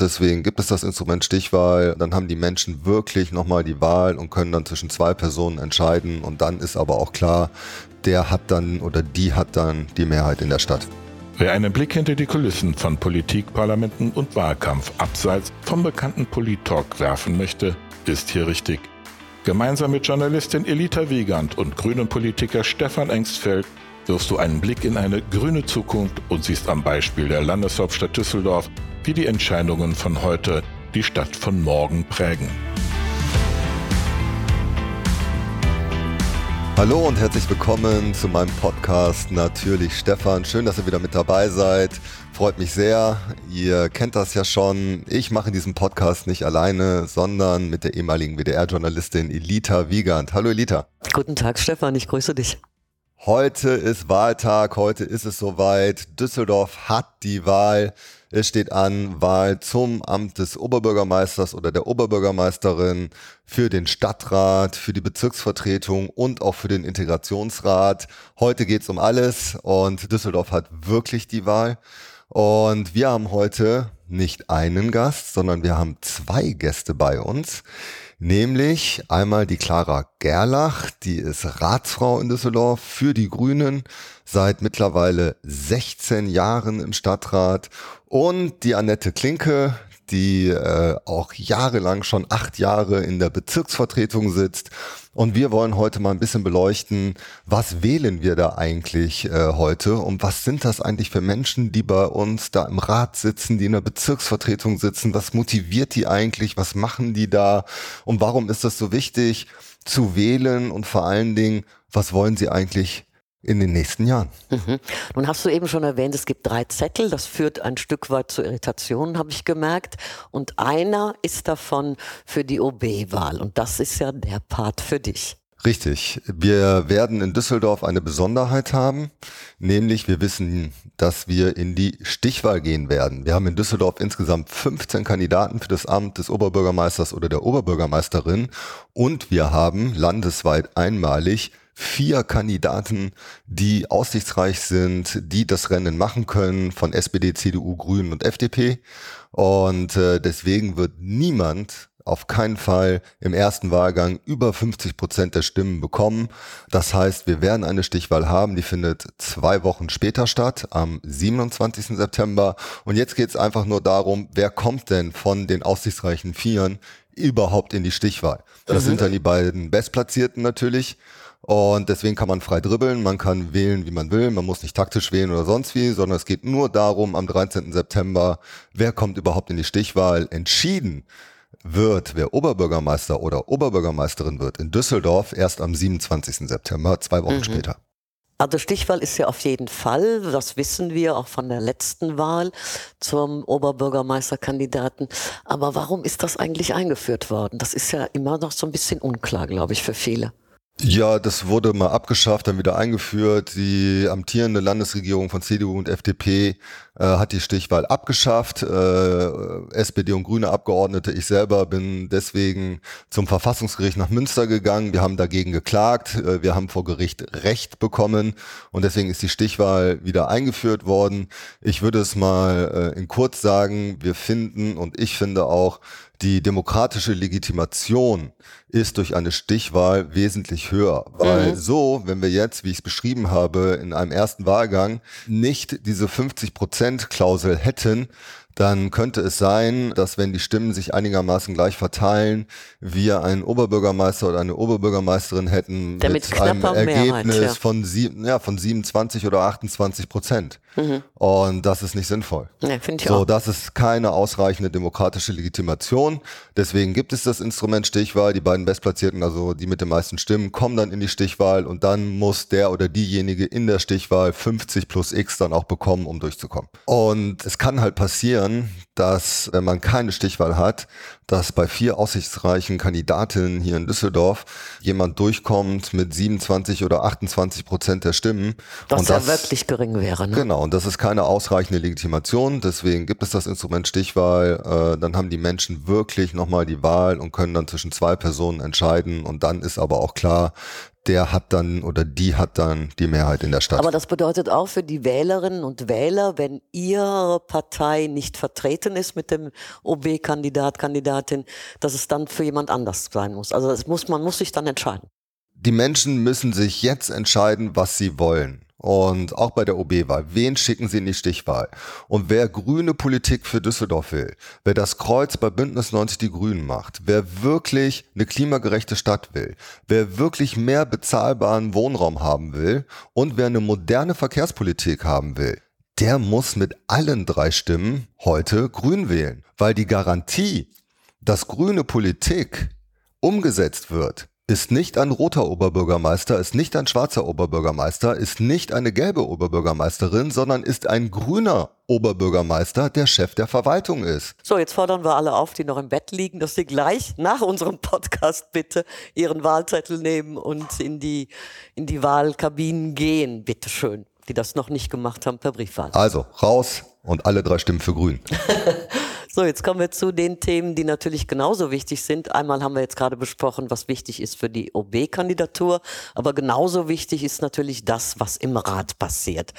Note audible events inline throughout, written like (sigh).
Deswegen gibt es das Instrument Stichwahl. Dann haben die Menschen wirklich nochmal die Wahl und können dann zwischen zwei Personen entscheiden. Und dann ist aber auch klar, der hat dann oder die hat dann die Mehrheit in der Stadt. Wer einen Blick hinter die Kulissen von Politik, Parlamenten und Wahlkampf abseits vom bekannten Polit-Talk werfen möchte, ist hier richtig. Gemeinsam mit Journalistin Elita Wiegand und grünen Politiker Stefan Engstfeld wirfst du einen Blick in eine grüne Zukunft und siehst am Beispiel der Landeshauptstadt Düsseldorf, wie die Entscheidungen von heute die Stadt von morgen prägen. Hallo und herzlich willkommen zu meinem Podcast Natürlich Stefan. Schön, dass ihr wieder mit dabei seid. Freut mich sehr. Ihr kennt das ja schon. Ich mache diesen Podcast nicht alleine, sondern mit der ehemaligen WDR-Journalistin Elita Wiegand. Hallo Elita. Guten Tag Stefan, ich grüße dich. Heute ist Wahltag, heute ist es soweit. Düsseldorf hat die Wahl. Es steht an Wahl zum Amt des Oberbürgermeisters oder der Oberbürgermeisterin für den Stadtrat, für die Bezirksvertretung und auch für den Integrationsrat. Heute geht's um alles und Düsseldorf hat wirklich die Wahl. Und wir haben heute nicht einen Gast, sondern wir haben zwei Gäste bei uns. Nämlich einmal die Clara Gerlach, die ist Ratsfrau in Düsseldorf für die Grünen, seit mittlerweile 16 Jahren im Stadtrat. Und die Annette Klinke, die äh, auch jahrelang schon acht Jahre in der Bezirksvertretung sitzt. Und wir wollen heute mal ein bisschen beleuchten, was wählen wir da eigentlich äh, heute? Und was sind das eigentlich für Menschen, die bei uns da im Rat sitzen, die in der Bezirksvertretung sitzen, was motiviert die eigentlich, was machen die da? Und warum ist das so wichtig zu wählen? Und vor allen Dingen, was wollen sie eigentlich in den nächsten Jahren. Mhm. Nun hast du eben schon erwähnt, es gibt drei Zettel. Das führt ein Stück weit zu Irritationen, habe ich gemerkt. Und einer ist davon für die OB-Wahl. Und das ist ja der Part für dich. Richtig. Wir werden in Düsseldorf eine Besonderheit haben, nämlich wir wissen, dass wir in die Stichwahl gehen werden. Wir haben in Düsseldorf insgesamt 15 Kandidaten für das Amt des Oberbürgermeisters oder der Oberbürgermeisterin und wir haben landesweit einmalig vier Kandidaten, die aussichtsreich sind, die das Rennen machen können von SPD, CDU, Grünen und FDP. Und äh, deswegen wird niemand auf keinen Fall im ersten Wahlgang über 50 Prozent der Stimmen bekommen. Das heißt, wir werden eine Stichwahl haben, die findet zwei Wochen später statt, am 27. September. Und jetzt geht es einfach nur darum, wer kommt denn von den aussichtsreichen Vieren überhaupt in die Stichwahl. Das mhm. sind dann die beiden Bestplatzierten natürlich. Und deswegen kann man frei dribbeln, man kann wählen, wie man will, man muss nicht taktisch wählen oder sonst wie, sondern es geht nur darum, am 13. September, wer kommt überhaupt in die Stichwahl. Entschieden wird, wer Oberbürgermeister oder Oberbürgermeisterin wird in Düsseldorf erst am 27. September, zwei Wochen mhm. später. Also Stichwahl ist ja auf jeden Fall, das wissen wir auch von der letzten Wahl zum Oberbürgermeisterkandidaten. Aber warum ist das eigentlich eingeführt worden? Das ist ja immer noch so ein bisschen unklar, glaube ich, für viele. Ja, das wurde mal abgeschafft, dann wieder eingeführt. Die amtierende Landesregierung von CDU und FDP äh, hat die Stichwahl abgeschafft. Äh, SPD und Grüne Abgeordnete, ich selber bin deswegen zum Verfassungsgericht nach Münster gegangen. Wir haben dagegen geklagt. Äh, wir haben vor Gericht Recht bekommen und deswegen ist die Stichwahl wieder eingeführt worden. Ich würde es mal äh, in kurz sagen, wir finden und ich finde auch, die demokratische Legitimation ist durch eine Stichwahl wesentlich höher. Weil mhm. so, wenn wir jetzt, wie ich es beschrieben habe, in einem ersten Wahlgang nicht diese 50-Prozent-Klausel hätten, dann könnte es sein, dass wenn die Stimmen sich einigermaßen gleich verteilen, wir einen Oberbürgermeister oder eine Oberbürgermeisterin hätten Der mit, mit einem Ergebnis Mehrheit, ja. von, sieben, ja, von 27 oder 28 Prozent. Mhm. Und das ist nicht sinnvoll. Ja, Finde ich so, auch. das ist keine ausreichende demokratische Legitimation. Deswegen gibt es das Instrument Stichwahl. Die beiden Bestplatzierten, also die mit den meisten Stimmen, kommen dann in die Stichwahl und dann muss der oder diejenige in der Stichwahl 50 plus X dann auch bekommen, um durchzukommen. Und es kann halt passieren, dass, wenn man keine Stichwahl hat, dass bei vier aussichtsreichen Kandidatinnen hier in Düsseldorf jemand durchkommt mit 27 oder 28 Prozent der Stimmen. Was und ja das, wirklich gering wäre. Ne? Genau, und das ist keine ausreichende Legitimation. Deswegen gibt es das Instrument Stichwahl. Äh, dann haben die Menschen wirklich nochmal die Wahl und können dann zwischen zwei Personen entscheiden. Und dann ist aber auch klar, der hat dann oder die hat dann die Mehrheit in der Stadt. Aber das bedeutet auch für die Wählerinnen und Wähler, wenn ihre Partei nicht vertreten ist mit dem OB-Kandidat, Kandidatin, dass es dann für jemand anders sein muss. Also muss, man muss sich dann entscheiden. Die Menschen müssen sich jetzt entscheiden, was sie wollen. Und auch bei der OB-Wahl, wen schicken Sie in die Stichwahl? Und wer grüne Politik für Düsseldorf will, wer das Kreuz bei Bündnis 90 Die Grünen macht, wer wirklich eine klimagerechte Stadt will, wer wirklich mehr bezahlbaren Wohnraum haben will und wer eine moderne Verkehrspolitik haben will, der muss mit allen drei Stimmen heute grün wählen. Weil die Garantie, dass grüne Politik umgesetzt wird, ist nicht ein roter Oberbürgermeister, ist nicht ein schwarzer Oberbürgermeister, ist nicht eine gelbe Oberbürgermeisterin, sondern ist ein grüner Oberbürgermeister, der Chef der Verwaltung ist. So, jetzt fordern wir alle auf, die noch im Bett liegen, dass sie gleich nach unserem Podcast bitte ihren Wahlzettel nehmen und in die, in die Wahlkabinen gehen. Bitte schön, die das noch nicht gemacht haben per Briefwahl. Also, raus und alle drei Stimmen für Grün. (laughs) So, jetzt kommen wir zu den Themen, die natürlich genauso wichtig sind. Einmal haben wir jetzt gerade besprochen, was wichtig ist für die OB-Kandidatur, aber genauso wichtig ist natürlich das, was im Rat passiert.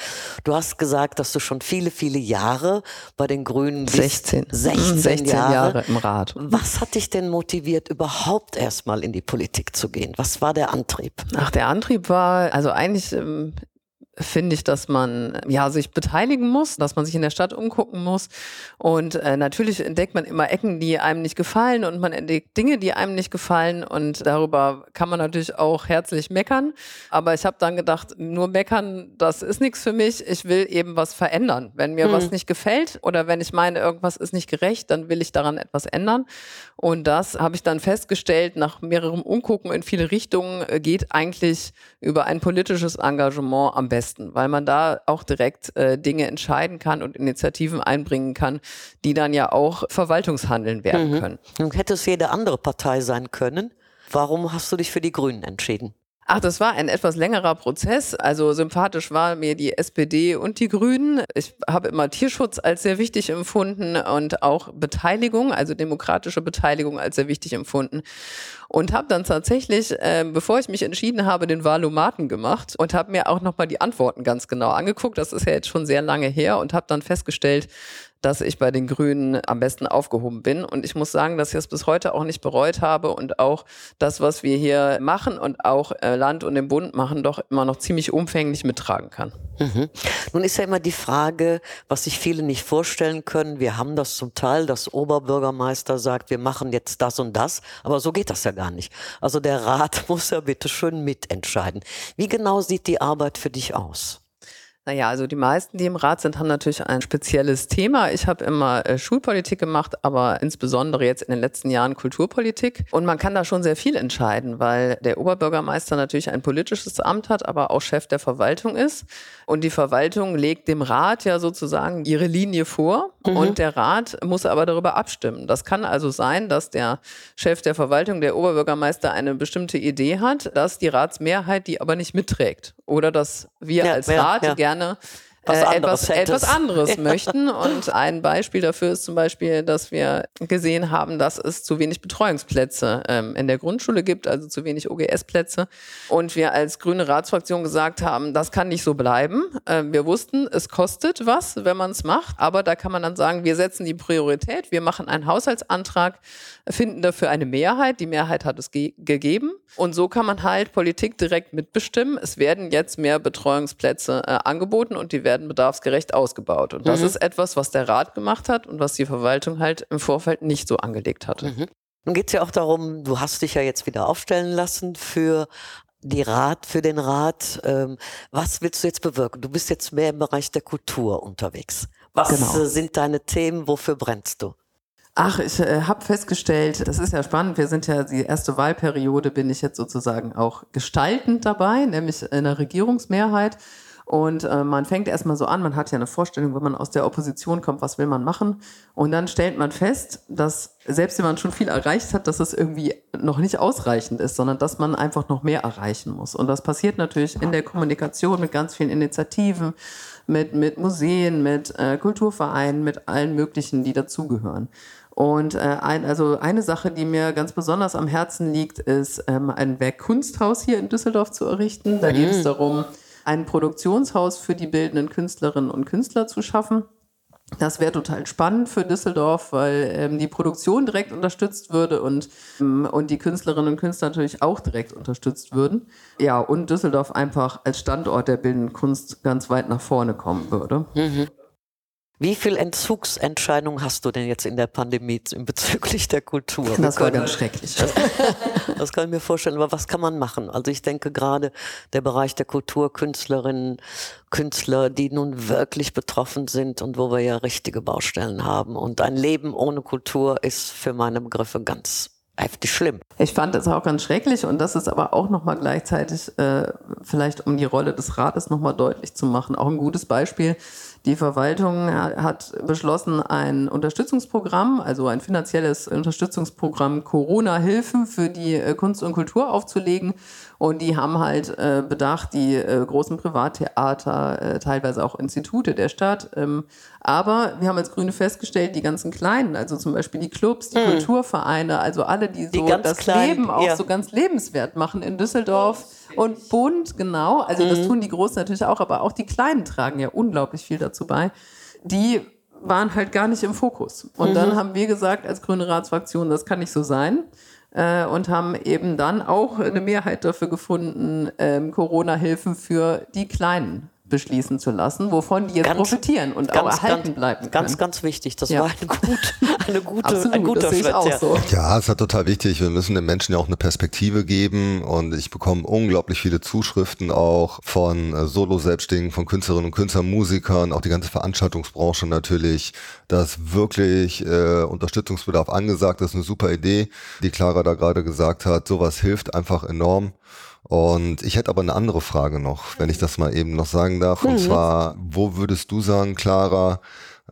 Du hast gesagt, dass du schon viele, viele Jahre bei den Grünen bist. 16. 16, 16 Jahre. Jahre im Rat. Was hat dich denn motiviert, überhaupt erstmal in die Politik zu gehen? Was war der Antrieb? Ach, der Antrieb war, also eigentlich ähm, finde ich, dass man ja sich beteiligen muss, dass man sich in der Stadt umgucken muss. Und äh, natürlich entdeckt man immer Ecken, die einem nicht gefallen und man entdeckt Dinge, die einem nicht gefallen. Und darüber kann man natürlich auch herzlich meckern. Aber ich habe dann gedacht, nur meckern, das ist nichts für mich. Ich will eben was verändern. Wenn mir hm. was nicht gefällt oder wenn ich meine, irgendwas ist nicht gerecht, dann will ich daran etwas ändern. Und das habe ich dann festgestellt, nach mehrerem Umgucken in viele Richtungen äh, geht eigentlich über ein politisches Engagement am besten besten, weil man da auch direkt äh, Dinge entscheiden kann und Initiativen einbringen kann, die dann ja auch Verwaltungshandeln werden mhm. können. Und hätte es jede andere Partei sein können. Warum hast du dich für die Grünen entschieden? Ach, das war ein etwas längerer Prozess. Also sympathisch waren mir die SPD und die Grünen. Ich habe immer Tierschutz als sehr wichtig empfunden und auch Beteiligung, also demokratische Beteiligung als sehr wichtig empfunden. Und habe dann tatsächlich, äh, bevor ich mich entschieden habe, den Wahlomaten gemacht und habe mir auch nochmal die Antworten ganz genau angeguckt. Das ist ja jetzt schon sehr lange her und habe dann festgestellt, dass ich bei den Grünen am besten aufgehoben bin. Und ich muss sagen, dass ich es bis heute auch nicht bereut habe und auch das, was wir hier machen und auch äh, Land und den Bund machen, doch immer noch ziemlich umfänglich mittragen kann. Mhm. Nun ist ja immer die Frage, was sich viele nicht vorstellen können. Wir haben das zum Teil, dass Oberbürgermeister sagt, wir machen jetzt das und das, aber so geht das ja gar nicht. Also der Rat (laughs) muss ja bitte schön mitentscheiden. Wie genau sieht die Arbeit für dich aus? Naja, also die meisten, die im Rat sind, haben natürlich ein spezielles Thema. Ich habe immer äh, Schulpolitik gemacht, aber insbesondere jetzt in den letzten Jahren Kulturpolitik. Und man kann da schon sehr viel entscheiden, weil der Oberbürgermeister natürlich ein politisches Amt hat, aber auch Chef der Verwaltung ist. Und die Verwaltung legt dem Rat ja sozusagen ihre Linie vor mhm. und der Rat muss aber darüber abstimmen. Das kann also sein, dass der Chef der Verwaltung, der Oberbürgermeister, eine bestimmte Idee hat, dass die Ratsmehrheit die aber nicht mitträgt oder dass wir ja, als Rat ja, ja. gerne was äh, etwas, etwas anderes (laughs) ja. möchten. Und ein Beispiel dafür ist zum Beispiel, dass wir gesehen haben, dass es zu wenig Betreuungsplätze ähm, in der Grundschule gibt, also zu wenig OGS-Plätze. Und wir als grüne Ratsfraktion gesagt haben, das kann nicht so bleiben. Ähm, wir wussten, es kostet was, wenn man es macht, aber da kann man dann sagen, wir setzen die Priorität, wir machen einen Haushaltsantrag, finden dafür eine Mehrheit. Die Mehrheit hat es ge gegeben. Und so kann man halt Politik direkt mitbestimmen. Es werden jetzt mehr Betreuungsplätze äh, angeboten und die werden bedarfsgerecht ausgebaut. Und das mhm. ist etwas, was der Rat gemacht hat und was die Verwaltung halt im Vorfeld nicht so angelegt hatte. Mhm. Nun geht es ja auch darum, du hast dich ja jetzt wieder aufstellen lassen für die Rat, für den Rat. Ähm, was willst du jetzt bewirken? Du bist jetzt mehr im Bereich der Kultur unterwegs. Was genau. sind deine Themen? Wofür brennst du? Ach, ich äh, habe festgestellt, das ist ja spannend, wir sind ja die erste Wahlperiode, bin ich jetzt sozusagen auch gestaltend dabei, nämlich in der Regierungsmehrheit. Und äh, man fängt erstmal so an, man hat ja eine Vorstellung, wenn man aus der Opposition kommt, was will man machen. Und dann stellt man fest, dass selbst wenn man schon viel erreicht hat, dass es irgendwie noch nicht ausreichend ist, sondern dass man einfach noch mehr erreichen muss. Und das passiert natürlich in der Kommunikation mit ganz vielen Initiativen, mit, mit Museen, mit äh, Kulturvereinen, mit allen möglichen, die dazugehören. Und äh, ein, also eine Sache, die mir ganz besonders am Herzen liegt, ist ähm, ein Werkkunsthaus hier in Düsseldorf zu errichten. Da geht es mhm. darum, ein Produktionshaus für die bildenden Künstlerinnen und Künstler zu schaffen. Das wäre total spannend für Düsseldorf, weil ähm, die Produktion direkt unterstützt würde und, ähm, und die Künstlerinnen und Künstler natürlich auch direkt unterstützt würden. Ja, und Düsseldorf einfach als Standort der bildenden Kunst ganz weit nach vorne kommen würde. Mhm. Wie viel Entzugsentscheidungen hast du denn jetzt in der Pandemie bezüglich der Kultur? Das war ganz schrecklich. Das, (laughs) das, kann ich mir vorstellen. Aber was kann man machen? Also ich denke gerade der Bereich der Kultur, Künstlerinnen, Künstler, die nun wirklich betroffen sind und wo wir ja richtige Baustellen haben. Und ein Leben ohne Kultur ist für meine Begriffe ganz heftig schlimm. Ich fand das auch ganz schrecklich und das ist aber auch nochmal gleichzeitig, äh, vielleicht um die Rolle des Rates nochmal deutlich zu machen, auch ein gutes Beispiel die Verwaltung hat beschlossen, ein Unterstützungsprogramm, also ein finanzielles Unterstützungsprogramm Corona-Hilfen für die äh, Kunst und Kultur aufzulegen. Und die haben halt äh, bedacht, die äh, großen Privattheater, äh, teilweise auch Institute der Stadt. Ähm, aber wir haben als Grüne festgestellt, die ganzen Kleinen, also zum Beispiel die Clubs, die hm. Kulturvereine, also alle, die so die das kleinen, Leben auch ja. so ganz lebenswert machen in Düsseldorf und bunt, genau. Also mhm. das tun die Großen natürlich auch, aber auch die Kleinen tragen ja unglaublich viel dazu bei. Die waren halt gar nicht im Fokus. Und mhm. dann haben wir gesagt, als Grüne Ratsfraktion, das kann nicht so sein. Äh, und haben eben dann auch eine Mehrheit dafür gefunden, ähm, Corona-Hilfen für die Kleinen beschließen zu lassen, wovon die jetzt ganz, profitieren und ganz, auch erhalten ganz, bleiben können. Ganz, ganz wichtig. Das ja. war eine, gut, (laughs) eine gute, Absolut, ein guter Schritt. Auch so. Ja, es ist total wichtig. Wir müssen den Menschen ja auch eine Perspektive geben und ich bekomme unglaublich viele Zuschriften auch von äh, Solo-Selbstständigen, von Künstlerinnen und Künstlern, Musikern, auch die ganze Veranstaltungsbranche natürlich, dass wirklich äh, Unterstützungsbedarf angesagt ist. Eine super Idee, die Clara da gerade gesagt hat. Sowas hilft einfach enorm. Und ich hätte aber eine andere Frage noch, wenn ich das mal eben noch sagen darf. Und mhm. zwar, wo würdest du sagen, Clara,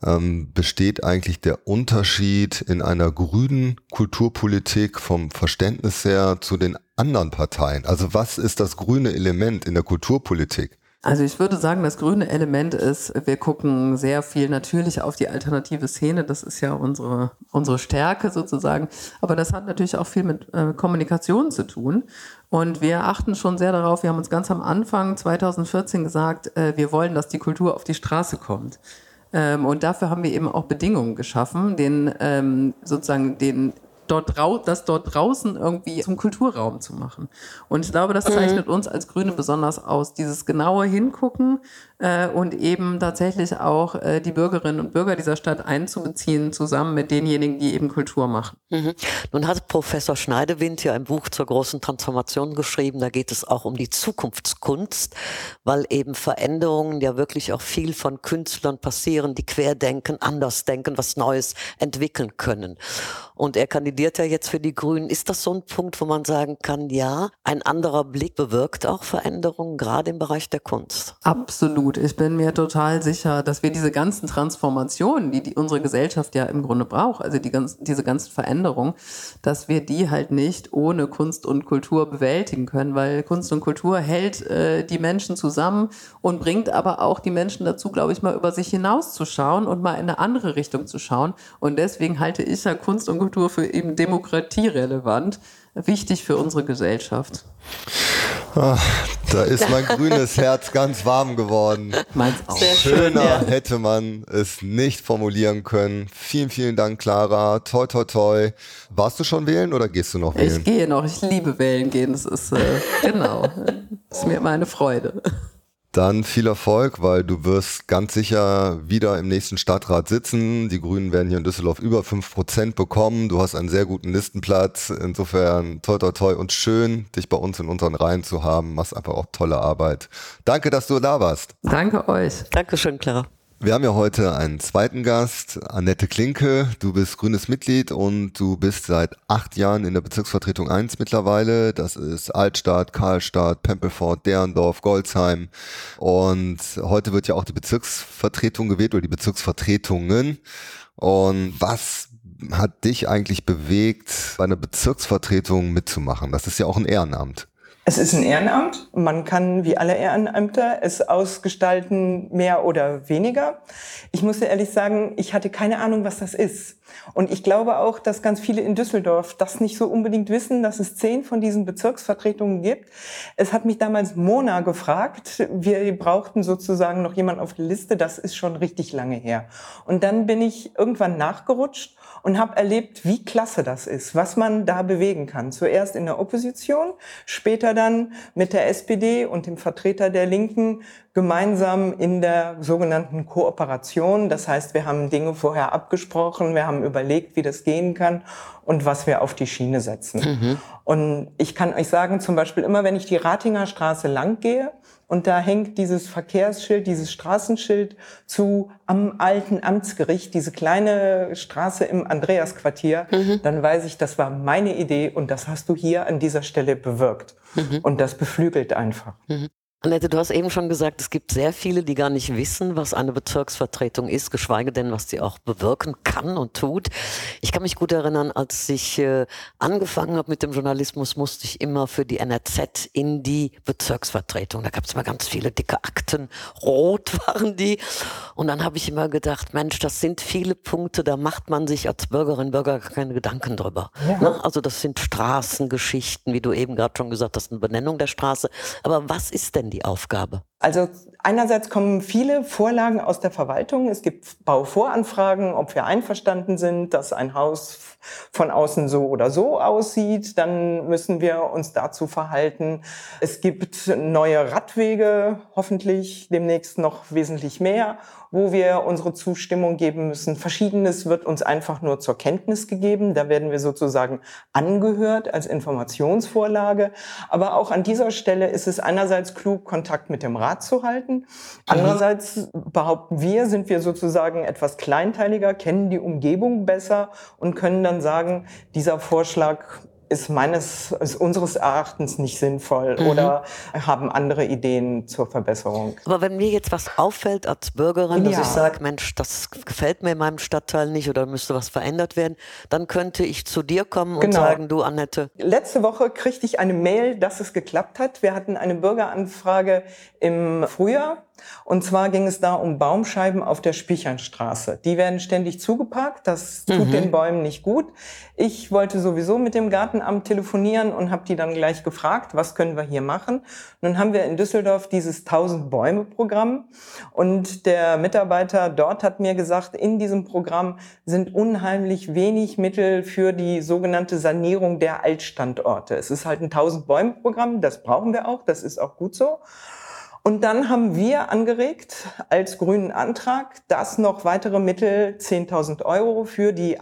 ähm, besteht eigentlich der Unterschied in einer grünen Kulturpolitik vom Verständnis her zu den anderen Parteien? Also was ist das grüne Element in der Kulturpolitik? Also ich würde sagen, das grüne Element ist, wir gucken sehr viel natürlich auf die alternative Szene. Das ist ja unsere, unsere Stärke sozusagen. Aber das hat natürlich auch viel mit äh, Kommunikation zu tun. Und wir achten schon sehr darauf, wir haben uns ganz am Anfang 2014 gesagt, äh, wir wollen, dass die Kultur auf die Straße kommt. Ähm, und dafür haben wir eben auch Bedingungen geschaffen, den ähm, sozusagen den dort das dort draußen irgendwie zum Kulturraum zu machen. Und ich glaube, das mhm. zeichnet uns als Grüne besonders aus. Dieses genaue Hingucken äh, und eben tatsächlich auch äh, die Bürgerinnen und Bürger dieser Stadt einzubeziehen, zusammen mit denjenigen, die eben Kultur machen. Mhm. Nun hat Professor Schneidewind ja ein Buch zur großen Transformation geschrieben. Da geht es auch um die Zukunftskunst, weil eben Veränderungen ja wirklich auch viel von Künstlern passieren, die querdenken, anders denken, was Neues entwickeln können. Und er kandidiert ja jetzt für die Grünen. Ist das so ein Punkt, wo man sagen kann, ja, ein anderer Blick bewirkt auch Veränderungen, gerade im Bereich der Kunst? Absolut. Ich bin mir total sicher, dass wir diese ganzen Transformationen, die, die unsere Gesellschaft ja im Grunde braucht, also die ganz, diese ganzen Veränderungen, dass wir die halt nicht ohne Kunst und Kultur bewältigen können, weil Kunst und Kultur hält äh, die Menschen zusammen und bringt aber auch die Menschen dazu, glaube ich, mal über sich hinauszuschauen und mal in eine andere Richtung zu schauen. Und deswegen halte ich ja Kunst und Kultur für eben demokratierelevant, wichtig für unsere Gesellschaft. Ach, da ist mein (laughs) grünes Herz ganz warm geworden. Meins auch. Sehr Schöner schön, ja. hätte man es nicht formulieren können. Vielen, vielen Dank, Clara. Toi, toi, toi. Warst du schon wählen oder gehst du noch wählen? Ich gehe noch. Ich liebe wählen gehen. Das ist, äh, genau, das (laughs) ist mir immer eine Freude. Dann viel Erfolg, weil du wirst ganz sicher wieder im nächsten Stadtrat sitzen. Die Grünen werden hier in Düsseldorf über fünf Prozent bekommen. Du hast einen sehr guten Listenplatz. Insofern toi toi toi und schön, dich bei uns in unseren Reihen zu haben. Machst einfach auch tolle Arbeit. Danke, dass du da warst. Danke euch. Dankeschön, Clara. Wir haben ja heute einen zweiten Gast, Annette Klinke. Du bist grünes Mitglied und du bist seit acht Jahren in der Bezirksvertretung 1 mittlerweile. Das ist Altstadt, Karlstadt, Pempelfort, Derendorf, Goldsheim. Und heute wird ja auch die Bezirksvertretung gewählt oder die Bezirksvertretungen. Und was hat dich eigentlich bewegt, bei einer Bezirksvertretung mitzumachen? Das ist ja auch ein Ehrenamt. Es ist ein Ehrenamt. Man kann wie alle Ehrenämter es ausgestalten, mehr oder weniger. Ich muss ehrlich sagen, ich hatte keine Ahnung, was das ist. Und ich glaube auch, dass ganz viele in Düsseldorf das nicht so unbedingt wissen, dass es zehn von diesen Bezirksvertretungen gibt. Es hat mich damals Mona gefragt. Wir brauchten sozusagen noch jemand auf der Liste. Das ist schon richtig lange her. Und dann bin ich irgendwann nachgerutscht und habe erlebt, wie klasse das ist, was man da bewegen kann. Zuerst in der Opposition, später dann mit der SPD und dem Vertreter der Linken gemeinsam in der sogenannten Kooperation. Das heißt, wir haben Dinge vorher abgesprochen, wir haben überlegt, wie das gehen kann und was wir auf die Schiene setzen. Mhm. Und ich kann euch sagen, zum Beispiel immer, wenn ich die Ratinger Straße lang gehe, und da hängt dieses Verkehrsschild, dieses Straßenschild zu am alten Amtsgericht, diese kleine Straße im Andreasquartier, mhm. dann weiß ich, das war meine Idee und das hast du hier an dieser Stelle bewirkt. Mhm. Und das beflügelt einfach. Mhm. Annette, du hast eben schon gesagt, es gibt sehr viele, die gar nicht wissen, was eine Bezirksvertretung ist, geschweige denn, was sie auch bewirken kann und tut. Ich kann mich gut erinnern, als ich äh, angefangen habe mit dem Journalismus, musste ich immer für die NRZ in die Bezirksvertretung. Da gab es immer ganz viele dicke Akten, rot (laughs) waren die. Und dann habe ich immer gedacht, Mensch, das sind viele Punkte, da macht man sich als Bürgerin, Bürger keine Gedanken drüber. Ja. Ne? Also das sind Straßengeschichten, wie du eben gerade schon gesagt hast, eine Benennung der Straße. Aber was ist denn die Aufgabe? Also einerseits kommen viele Vorlagen aus der Verwaltung. Es gibt Bauvoranfragen, ob wir einverstanden sind, dass ein Haus von außen so oder so aussieht. Dann müssen wir uns dazu verhalten. Es gibt neue Radwege, hoffentlich demnächst noch wesentlich mehr wo wir unsere Zustimmung geben müssen. Verschiedenes wird uns einfach nur zur Kenntnis gegeben. Da werden wir sozusagen angehört als Informationsvorlage. Aber auch an dieser Stelle ist es einerseits klug, Kontakt mit dem Rat zu halten. Andererseits behaupten wir, sind wir sozusagen etwas kleinteiliger, kennen die Umgebung besser und können dann sagen, dieser Vorschlag ist meines, ist unseres Erachtens nicht sinnvoll mhm. oder haben andere Ideen zur Verbesserung. Aber wenn mir jetzt was auffällt als Bürgerin, dass ja. ich sage, Mensch, das gefällt mir in meinem Stadtteil nicht oder müsste was verändert werden, dann könnte ich zu dir kommen genau. und sagen, du Annette. Letzte Woche kriegte ich eine Mail, dass es geklappt hat. Wir hatten eine Bürgeranfrage im Frühjahr und zwar ging es da um Baumscheiben auf der Spichernstraße. Die werden ständig zugeparkt, das tut mhm. den Bäumen nicht gut. Ich wollte sowieso mit dem Gartenamt telefonieren und habe die dann gleich gefragt, was können wir hier machen. Nun haben wir in Düsseldorf dieses 1000 Bäume Programm und der Mitarbeiter dort hat mir gesagt, in diesem Programm sind unheimlich wenig Mittel für die sogenannte Sanierung der Altstandorte. Es ist halt ein 1000 Bäume Programm, das brauchen wir auch, das ist auch gut so. Und dann haben wir angeregt als grünen Antrag, dass noch weitere Mittel, 10.000 Euro für die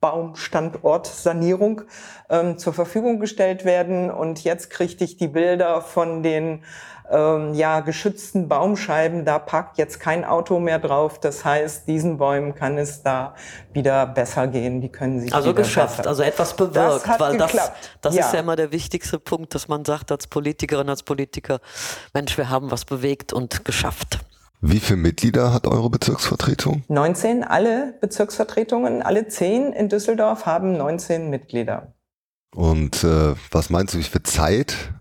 Altbaumstandortsanierung ähm, zur Verfügung gestellt werden. Und jetzt kriegte ich die Bilder von den ähm, ja, geschützten Baumscheiben, da parkt jetzt kein Auto mehr drauf. Das heißt, diesen Bäumen kann es da wieder besser gehen. Die können sich also geschafft, besser. also etwas bewirkt, weil geklappt. das, das ja. ist ja immer der wichtigste Punkt, dass man sagt als Politikerin, als Politiker, Mensch, wir haben was bewegt und geschafft. Wie viele Mitglieder hat eure Bezirksvertretung? 19. Alle Bezirksvertretungen, alle zehn in Düsseldorf haben 19 Mitglieder. Und äh, was meinst du, wie viel Zeit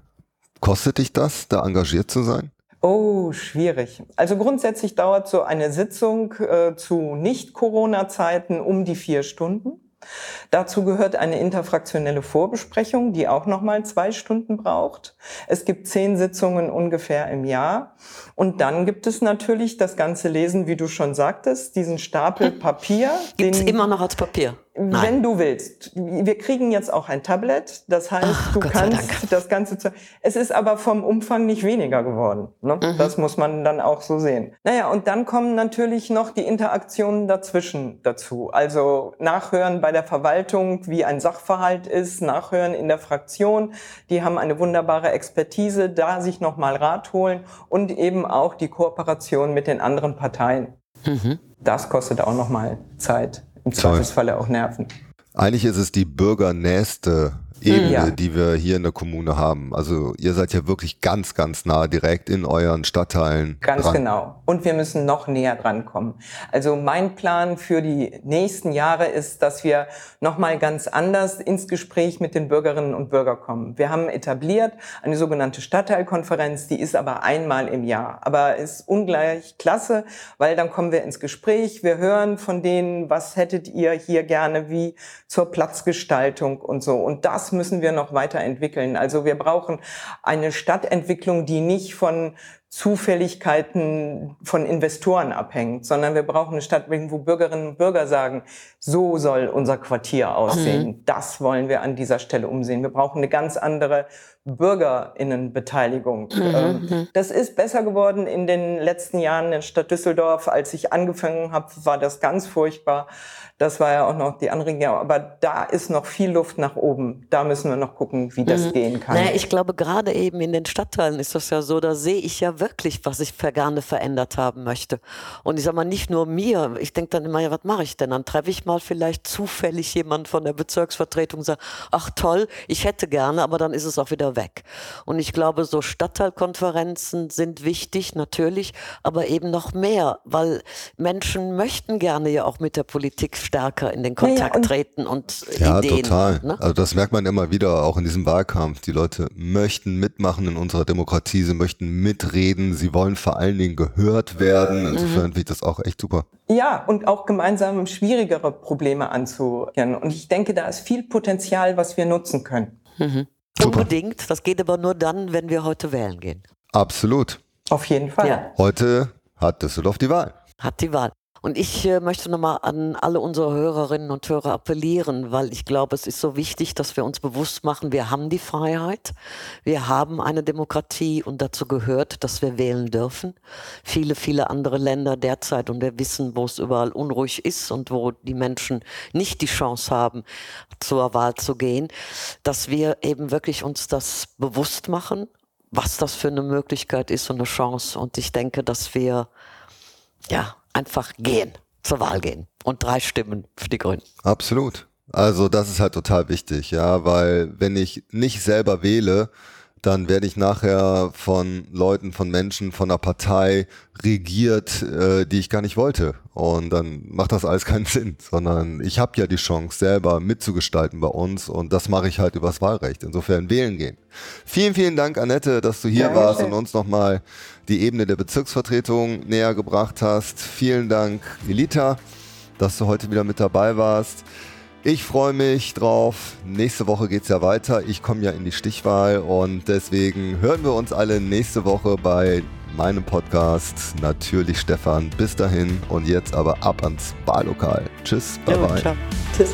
Kostet dich das, da engagiert zu sein? Oh, schwierig. Also grundsätzlich dauert so eine Sitzung äh, zu Nicht-Corona-Zeiten um die vier Stunden. Dazu gehört eine interfraktionelle Vorbesprechung, die auch nochmal zwei Stunden braucht. Es gibt zehn Sitzungen ungefähr im Jahr. Und dann gibt es natürlich das ganze Lesen, wie du schon sagtest, diesen Stapel Papier. Gibt es immer noch als Papier? Nein. Wenn du willst. Wir kriegen jetzt auch ein Tablet. Das heißt, Ach, du Gott kannst das Ganze zu. Es ist aber vom Umfang nicht weniger geworden. Ne? Mhm. Das muss man dann auch so sehen. Naja, und dann kommen natürlich noch die Interaktionen dazwischen dazu. Also nachhören bei der Verwaltung, wie ein Sachverhalt ist, nachhören in der Fraktion. Die haben eine wunderbare Expertise, da sich nochmal Rat holen und eben auch die Kooperation mit den anderen Parteien. Mhm. Das kostet auch nochmal Zeit im Zweifelsfalle auch Nerven. Eigentlich ist es die bürgernächste Ebene, ja. die wir hier in der Kommune haben. Also ihr seid ja wirklich ganz, ganz nah direkt in euren Stadtteilen. Ganz dran. genau. Und wir müssen noch näher dran kommen. Also mein Plan für die nächsten Jahre ist, dass wir nochmal ganz anders ins Gespräch mit den Bürgerinnen und Bürgern kommen. Wir haben etabliert eine sogenannte Stadtteilkonferenz, die ist aber einmal im Jahr. Aber ist ungleich klasse, weil dann kommen wir ins Gespräch, wir hören von denen, was hättet ihr hier gerne, wie zur Platzgestaltung und so. Und das müssen wir noch weiterentwickeln. Also wir brauchen eine Stadtentwicklung, die nicht von Zufälligkeiten von Investoren abhängt, sondern wir brauchen eine Stadt, wo Bürgerinnen und Bürger sagen, so soll unser Quartier aussehen. Mhm. Das wollen wir an dieser Stelle umsehen. Wir brauchen eine ganz andere Bürgerinnenbeteiligung. Mhm. Ähm, mhm. Das ist besser geworden in den letzten Jahren in der Stadt Düsseldorf. Als ich angefangen habe, war das ganz furchtbar. Das war ja auch noch die andere. Aber da ist noch viel Luft nach oben. Da müssen wir noch gucken, wie das mhm. gehen kann. Naja, ich glaube, gerade eben in den Stadtteilen ist das ja so, da sehe ich ja wirklich, was ich gerne verändert haben möchte. Und ich sage mal, nicht nur mir. Ich denke dann immer, ja, was mache ich denn? Dann treffe ich mal vielleicht zufällig jemanden von der Bezirksvertretung und sage, ach toll, ich hätte gerne, aber dann ist es auch wieder weg. Und ich glaube, so Stadtteilkonferenzen sind wichtig, natürlich, aber eben noch mehr, weil Menschen möchten gerne ja auch mit der Politik stärker in den Kontakt ja, und treten und ja, Ideen. total. Ne? Also das merkt man immer wieder, auch in diesem Wahlkampf. Die Leute möchten mitmachen in unserer Demokratie, sie möchten mitreden, sie wollen vor allen Dingen gehört werden. Insofern mhm. finde ich das auch echt super. Ja, und auch gemeinsam schwierigere Probleme anzugehen. Und ich denke, da ist viel Potenzial, was wir nutzen können. Mhm. Unbedingt. Das geht aber nur dann, wenn wir heute wählen gehen. Absolut. Auf jeden Fall. Ja. Heute hat Düsseldorf die Wahl. Hat die Wahl. Und ich äh, möchte nochmal an alle unsere Hörerinnen und Hörer appellieren, weil ich glaube, es ist so wichtig, dass wir uns bewusst machen, wir haben die Freiheit, wir haben eine Demokratie und dazu gehört, dass wir wählen dürfen. Viele, viele andere Länder derzeit und wir wissen, wo es überall unruhig ist und wo die Menschen nicht die Chance haben, zur Wahl zu gehen, dass wir eben wirklich uns das bewusst machen, was das für eine Möglichkeit ist und eine Chance. Und ich denke, dass wir ja, einfach gehen, zur Wahl gehen und drei Stimmen für die Grünen. Absolut. Also das ist halt total wichtig, ja, weil wenn ich nicht selber wähle, dann werde ich nachher von Leuten, von Menschen, von einer Partei regiert, äh, die ich gar nicht wollte. Und dann macht das alles keinen (laughs) Sinn, sondern ich habe ja die Chance, selber mitzugestalten bei uns und das mache ich halt übers Wahlrecht. Insofern wählen gehen. Vielen, vielen Dank, Annette, dass du hier ja, warst und uns nochmal die Ebene der Bezirksvertretung näher gebracht hast. Vielen Dank, Elita, dass du heute wieder mit dabei warst. Ich freue mich drauf. Nächste Woche geht es ja weiter. Ich komme ja in die Stichwahl und deswegen hören wir uns alle nächste Woche bei meinem Podcast. Natürlich Stefan. Bis dahin und jetzt aber ab ans Wahllokal. Tschüss. Bye ja, bye. Ciao. Tschüss.